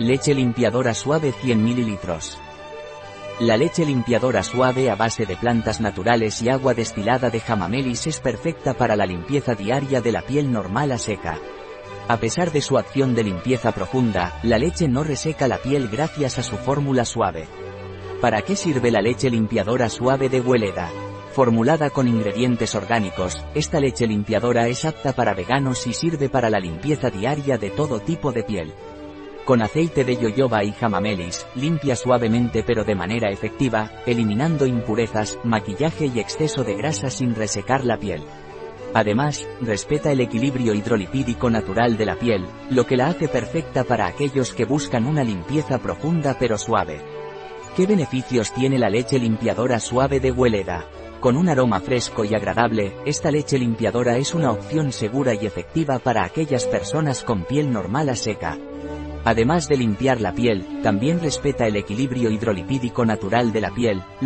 Leche limpiadora suave 100 ml. La leche limpiadora suave a base de plantas naturales y agua destilada de jamamelis es perfecta para la limpieza diaria de la piel normal a seca. A pesar de su acción de limpieza profunda, la leche no reseca la piel gracias a su fórmula suave. ¿Para qué sirve la leche limpiadora suave de Hueleda? Formulada con ingredientes orgánicos, esta leche limpiadora es apta para veganos y sirve para la limpieza diaria de todo tipo de piel. Con aceite de yoyoba y jamamelis, limpia suavemente pero de manera efectiva, eliminando impurezas, maquillaje y exceso de grasa sin resecar la piel. Además, respeta el equilibrio hidrolipídico natural de la piel, lo que la hace perfecta para aquellos que buscan una limpieza profunda pero suave. ¿Qué beneficios tiene la leche limpiadora suave de Hueleda? Con un aroma fresco y agradable, esta leche limpiadora es una opción segura y efectiva para aquellas personas con piel normal a seca. Además de limpiar la piel, también respeta el equilibrio hidrolipídico natural de la piel,